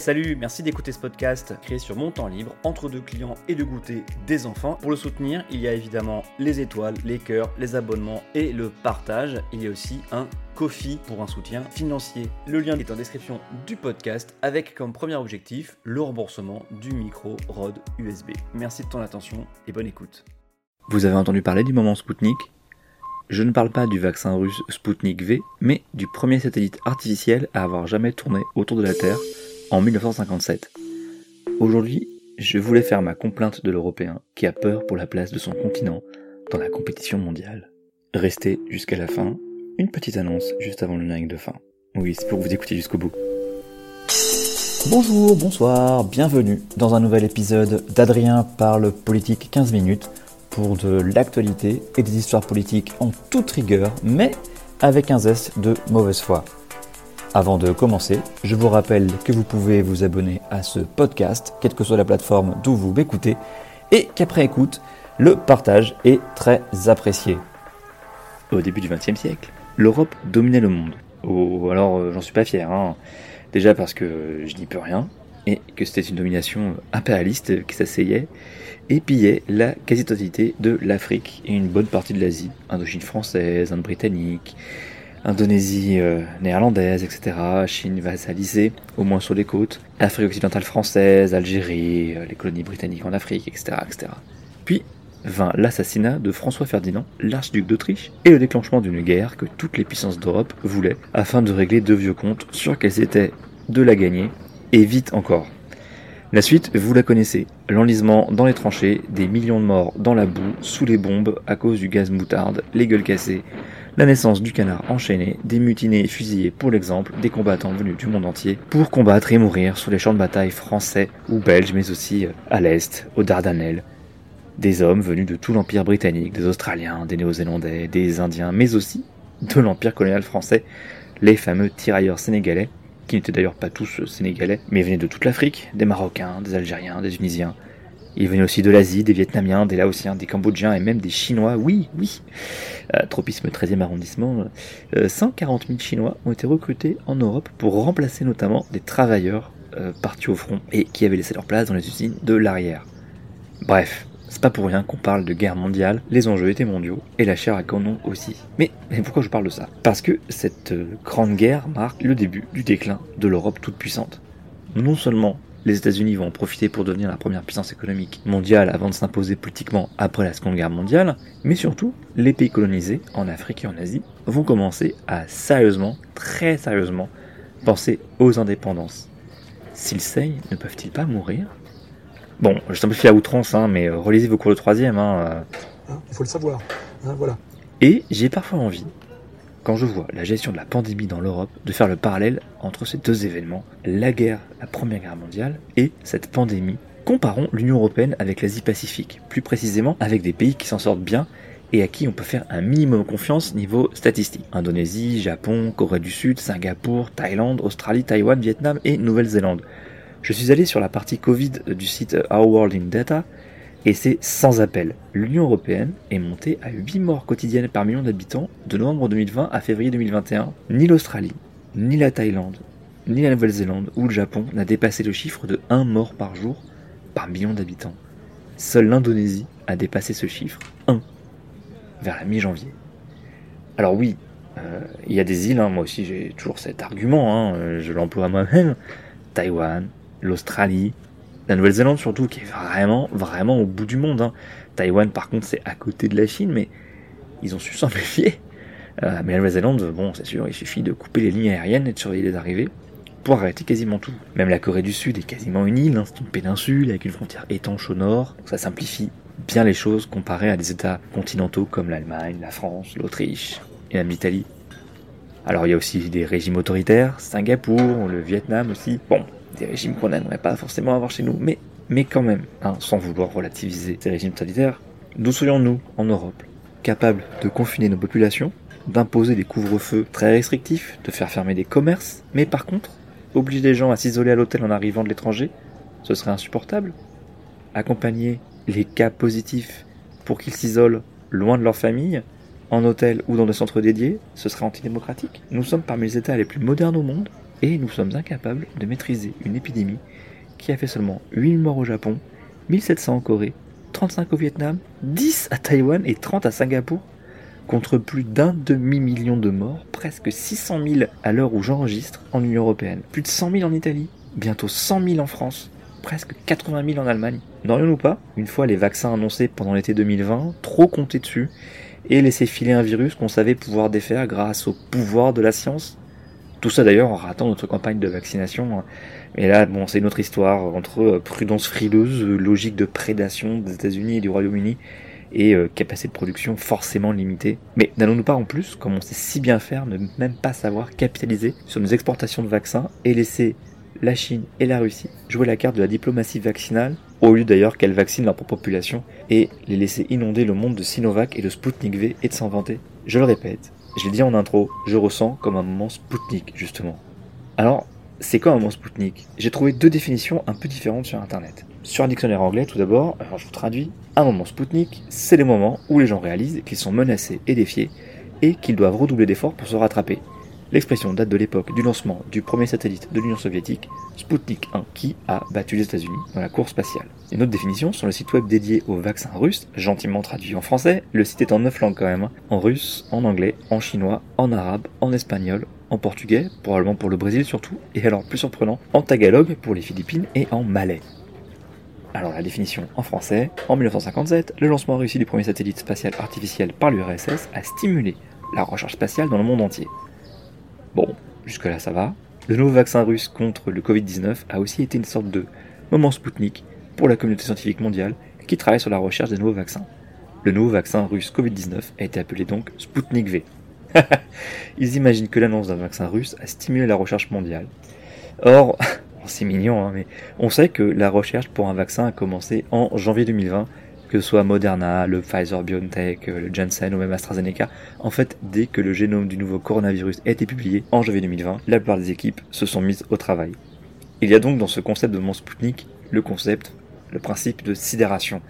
Salut, merci d'écouter ce podcast créé sur mon temps libre, entre deux clients et de goûter des enfants. Pour le soutenir, il y a évidemment les étoiles, les cœurs, les abonnements et le partage. Il y a aussi un Kofi pour un soutien financier. Le lien est en description du podcast avec comme premier objectif le remboursement du micro Rode USB. Merci de ton attention et bonne écoute. Vous avez entendu parler du moment Spoutnik? Je ne parle pas du vaccin russe Sputnik V, mais du premier satellite artificiel à avoir jamais tourné autour de la Terre en 1957. Aujourd'hui, je voulais faire ma complainte de l'Européen qui a peur pour la place de son continent dans la compétition mondiale. Restez jusqu'à la fin, une petite annonce juste avant le générique de fin. Oui, c'est pour vous écouter jusqu'au bout. Bonjour, bonsoir, bienvenue dans un nouvel épisode d'Adrien parle politique 15 minutes pour de l'actualité et des histoires politiques en toute rigueur, mais avec un zeste de mauvaise foi. Avant de commencer, je vous rappelle que vous pouvez vous abonner à ce podcast, quelle que soit la plateforme d'où vous m'écoutez, et qu'après écoute, le partage est très apprécié. Au début du XXe siècle, l'Europe dominait le monde. Oh, alors euh, j'en suis pas fier, hein. déjà parce que je n'y peux rien, et que c'était une domination impérialiste qui s'asseyait et pillait la quasi-totalité de l'Afrique et une bonne partie de l'Asie, Indochine française, Inde britannique, Indonésie euh, néerlandaise, etc., Chine vassalisée, au moins sur les côtes, Afrique occidentale française, Algérie, euh, les colonies britanniques en Afrique, etc., etc. Puis vint l'assassinat de François Ferdinand, l'archiduc d'Autriche, et le déclenchement d'une guerre que toutes les puissances d'Europe voulaient, afin de régler deux vieux comptes sur qu'elles étaient de la gagner et vite encore. La suite, vous la connaissez. L'enlisement dans les tranchées, des millions de morts dans la boue, sous les bombes, à cause du gaz moutarde, les gueules cassées, la naissance du canard enchaîné, des mutinés fusillés pour l'exemple, des combattants venus du monde entier pour combattre et mourir sur les champs de bataille français ou belges, mais aussi euh, à l'est, aux Dardanelles. Des hommes venus de tout l'Empire britannique, des Australiens, des Néo-Zélandais, des Indiens, mais aussi de l'Empire colonial français, les fameux tirailleurs sénégalais qui n'étaient d'ailleurs pas tous sénégalais, mais venaient de toute l'Afrique, des Marocains, des Algériens, des Tunisiens. Ils venaient aussi de l'Asie, des Vietnamiens, des Laotiens, des Cambodgiens et même des Chinois. Oui, oui. Euh, tropisme 13e arrondissement. 140 euh, 000 Chinois ont été recrutés en Europe pour remplacer notamment des travailleurs euh, partis au front et qui avaient laissé leur place dans les usines de l'arrière. Bref, c'est pas pour rien qu'on parle de guerre mondiale, les enjeux étaient mondiaux, et la chair à canon aussi. Mais, pourquoi je parle de ça? Parce que cette euh, grande guerre marque le début du déclin de l'Europe toute puissante. Non seulement les États-Unis vont en profiter pour devenir la première puissance économique mondiale avant de s'imposer politiquement après la Seconde Guerre mondiale, mais surtout, les pays colonisés, en Afrique et en Asie, vont commencer à sérieusement, très sérieusement, penser aux indépendances. S'ils saignent, ne peuvent-ils pas mourir? Bon, je simplifie à outrance, hein, mais euh, relisez vos cours de troisième. Hein, euh. hein, il faut le savoir. Hein, voilà. Et j'ai parfois envie, quand je vois la gestion de la pandémie dans l'Europe, de faire le parallèle entre ces deux événements, la guerre, la Première Guerre mondiale, et cette pandémie. Comparons l'Union européenne avec l'Asie-Pacifique, plus précisément avec des pays qui s'en sortent bien et à qui on peut faire un minimum confiance niveau statistique. Indonésie, Japon, Corée du Sud, Singapour, Thaïlande, Australie, Taïwan, Vietnam et Nouvelle-Zélande. Je suis allé sur la partie Covid du site Our World in Data et c'est sans appel. L'Union Européenne est montée à 8 morts quotidiennes par million d'habitants de novembre 2020 à février 2021. Ni l'Australie, ni la Thaïlande, ni la Nouvelle-Zélande ou le Japon n'a dépassé le chiffre de 1 mort par jour par million d'habitants. Seule l'Indonésie a dépassé ce chiffre, 1, vers la mi-janvier. Alors oui, euh, il y a des îles, hein, moi aussi j'ai toujours cet argument, hein, euh, je l'emploie moi-même, Taïwan, l'Australie, la Nouvelle-Zélande surtout, qui est vraiment, vraiment au bout du monde. Hein. Taïwan, par contre, c'est à côté de la Chine, mais ils ont su s'en méfier. Euh, mais la Nouvelle-Zélande, bon, c'est sûr, il suffit de couper les lignes aériennes et de surveiller les arrivées pour arrêter quasiment tout. Même la Corée du Sud est quasiment une île, hein, c'est une péninsule avec une frontière étanche au nord, donc ça simplifie bien les choses comparé à des États continentaux comme l'Allemagne, la France, l'Autriche et même l'Italie. Alors il y a aussi des régimes autoritaires, Singapour, le Vietnam aussi. Bon, des régimes qu'on n'aimerait pas forcément avoir chez nous, mais, mais quand même, hein, sans vouloir relativiser ces régimes totalitaires, d'où serions-nous, en Europe, capables de confiner nos populations, d'imposer des couvre-feux très restrictifs, de faire fermer des commerces, mais par contre, obliger les gens à s'isoler à l'hôtel en arrivant de l'étranger, ce serait insupportable. Accompagner les cas positifs pour qu'ils s'isolent loin de leur famille, en hôtel ou dans des centres dédiés, ce serait antidémocratique. Nous sommes parmi les États les plus modernes au monde, et nous sommes incapables de maîtriser une épidémie qui a fait seulement 8 morts au Japon, 1700 en Corée, 35 au Vietnam, 10 à Taïwan et 30 à Singapour, contre plus d'un demi-million de morts, presque 600 000 à l'heure où j'enregistre en Union Européenne, plus de 100 000 en Italie, bientôt 100 000 en France, presque 80 000 en Allemagne. N'aurions-nous pas, une fois les vaccins annoncés pendant l'été 2020, trop compté dessus et laissé filer un virus qu'on savait pouvoir défaire grâce au pouvoir de la science? Tout ça d'ailleurs en ratant notre campagne de vaccination. Hein. Mais là, bon, c'est une autre histoire entre euh, prudence frileuse, logique de prédation des États-Unis et du Royaume-Uni et euh, capacité de production forcément limitée. Mais n'allons-nous pas en plus, comme on sait si bien faire, ne même pas savoir capitaliser sur nos exportations de vaccins et laisser la Chine et la Russie jouer la carte de la diplomatie vaccinale, au lieu d'ailleurs qu'elles vaccinent leur propre population, et les laisser inonder le monde de Sinovac et de Sputnik V et de s'en. Je le répète, je l'ai dit en intro, je ressens comme un moment Sputnik, justement. Alors, c'est quoi un moment Sputnik J'ai trouvé deux définitions un peu différentes sur internet. Sur un dictionnaire anglais, tout d'abord, alors je vous traduis, un moment Sputnik, c'est les moments où les gens réalisent qu'ils sont menacés et défiés, et qu'ils doivent redoubler d'efforts pour se rattraper. L'expression date de l'époque du lancement du premier satellite de l'Union soviétique, Sputnik 1, qui a battu les États-Unis dans la course spatiale. Une autre définition sur le site web dédié au vaccin russe, gentiment traduit en français, le site est en neuf langues quand même, hein. en russe, en anglais, en chinois, en arabe, en espagnol, en portugais, probablement pour le Brésil surtout, et alors plus surprenant, en tagalog pour les Philippines et en malais. Alors la définition en français, en 1957, le lancement réussi du premier satellite spatial artificiel par l'URSS a stimulé la recherche spatiale dans le monde entier. Bon, jusque-là ça va. Le nouveau vaccin russe contre le Covid-19 a aussi été une sorte de moment Spoutnik pour la communauté scientifique mondiale qui travaille sur la recherche des nouveaux vaccins. Le nouveau vaccin russe Covid-19 a été appelé donc Sputnik V. Ils imaginent que l'annonce d'un vaccin russe a stimulé la recherche mondiale. Or, c'est mignon, hein, mais on sait que la recherche pour un vaccin a commencé en janvier 2020 que ce soit Moderna, le Pfizer BioNTech, euh, le Janssen ou même AstraZeneca, en fait, dès que le génome du nouveau coronavirus a été publié en janvier 2020, la plupart des équipes se sont mises au travail. Il y a donc dans ce concept de mon Sputnik le concept, le principe de sidération.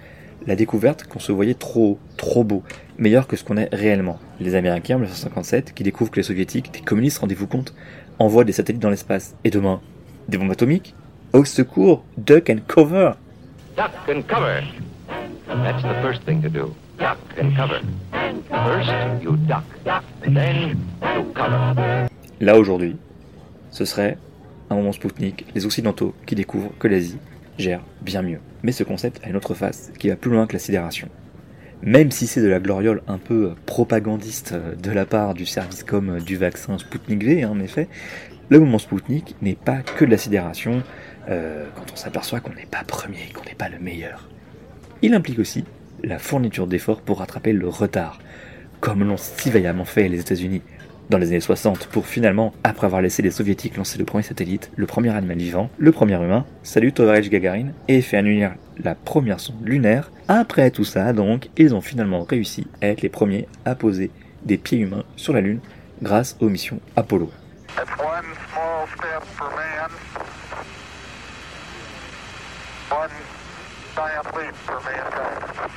La découverte qu'on se voyait trop trop beau, meilleur que ce qu'on est réellement. Les Américains en 1957, qui découvrent que les Soviétiques, des communistes, rendez-vous compte, envoient des satellites dans l'espace. Et demain, des bombes atomiques? Au secours Duck and cover Duck and cover That's the first thing to do. Duck and cover. First, you duck. Then, you cover. Là, aujourd'hui, ce serait un moment Spoutnik, les Occidentaux qui découvrent que l'Asie gère bien mieux. Mais ce concept a une autre face qui va plus loin que la sidération. Même si c'est de la gloriole un peu propagandiste de la part du service comme du vaccin Sputnik V, hein, en effet, le moment Spoutnik n'est pas que de la sidération euh, quand on s'aperçoit qu'on n'est pas premier, qu'on n'est pas le meilleur. Il implique aussi la fourniture d'efforts pour rattraper le retard, comme l'ont si vaillamment fait les États-Unis dans les années 60 pour finalement, après avoir laissé les soviétiques lancer le premier satellite, le premier animal vivant, le premier humain, salut Tovarich Gagarin, et fait annuler la première sonde lunaire. Après tout ça, donc, ils ont finalement réussi à être les premiers à poser des pieds humains sur la Lune grâce aux missions Apollo.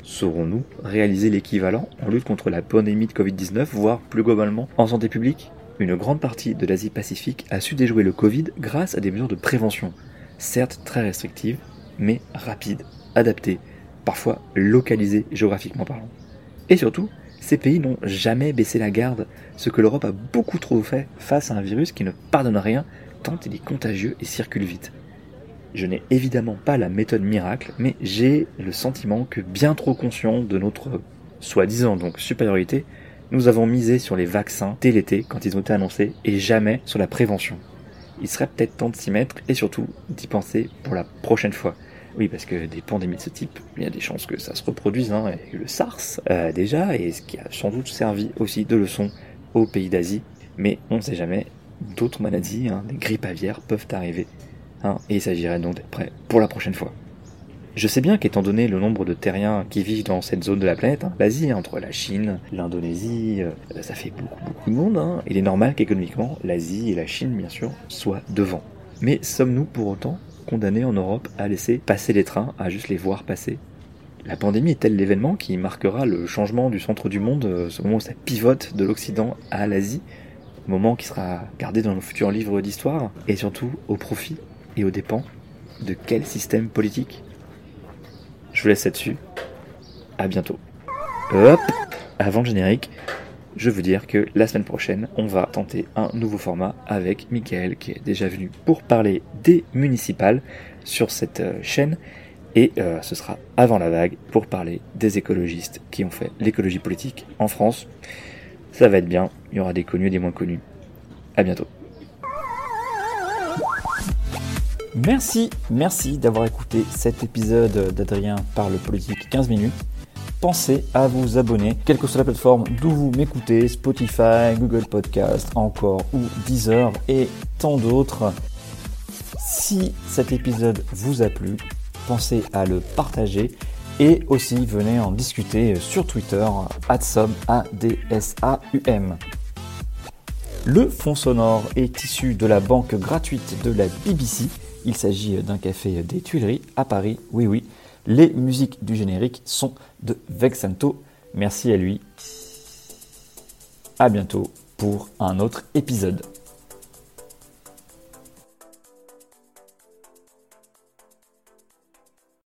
Saurons-nous réaliser l'équivalent en lutte contre la pandémie de Covid-19, voire plus globalement en santé publique? Une grande partie de l'Asie-Pacifique a su déjouer le Covid grâce à des mesures de prévention, certes très restrictives, mais rapides, adaptées, parfois localisées géographiquement parlant. Et surtout, ces pays n'ont jamais baissé la garde, ce que l'Europe a beaucoup trop fait face à un virus qui ne pardonne rien tant il est contagieux et circule vite. Je n'ai évidemment pas la méthode miracle, mais j'ai le sentiment que bien trop conscient de notre soi-disant donc supériorité, nous avons misé sur les vaccins dès l'été quand ils ont été annoncés et jamais sur la prévention. Il serait peut-être temps de s'y mettre et surtout d'y penser pour la prochaine fois. Oui, parce que des pandémies de ce type, il y a des chances que ça se reproduise. Hein, et le SARS euh, déjà, et ce qui a sans doute servi aussi de leçon aux pays d'Asie. Mais on ne sait jamais, d'autres maladies, hein, des grippes aviaires peuvent arriver Hein, et il s'agirait donc d'être prêt pour la prochaine fois. Je sais bien qu'étant donné le nombre de terriens qui vivent dans cette zone de la planète, hein, l'Asie, entre la Chine, l'Indonésie, euh, ça fait beaucoup beaucoup de monde, hein. il est normal qu'économiquement l'Asie et la Chine bien sûr soient devant. Mais sommes-nous pour autant condamnés en Europe à laisser passer les trains, à juste les voir passer? La pandémie est-elle l'événement qui marquera le changement du centre du monde, ce moment où ça pivote de l'Occident à l'Asie moment qui sera gardé dans nos futurs livres d'histoire, et surtout au profit et aux dépens de quel système politique Je vous laisse là-dessus. À bientôt. Hop Avant le générique, je veux dire que la semaine prochaine, on va tenter un nouveau format avec Michael qui est déjà venu pour parler des municipales sur cette euh, chaîne. Et euh, ce sera avant la vague pour parler des écologistes qui ont fait l'écologie politique en France. Ça va être bien, il y aura des connus et des moins connus. À bientôt. Merci, merci d'avoir écouté cet épisode d'Adrien parle politique 15 minutes. Pensez à vous abonner, quelle que soit la plateforme d'où vous m'écoutez, Spotify, Google Podcast, encore ou Deezer et tant d'autres. Si cet épisode vous a plu, pensez à le partager et aussi venez en discuter sur Twitter, A-D-S-A-U-M. Le fond sonore est issu de la banque gratuite de la BBC. Il s'agit d'un café des Tuileries à Paris. Oui, oui. Les musiques du générique sont de Vexanto. Merci à lui. À bientôt pour un autre épisode.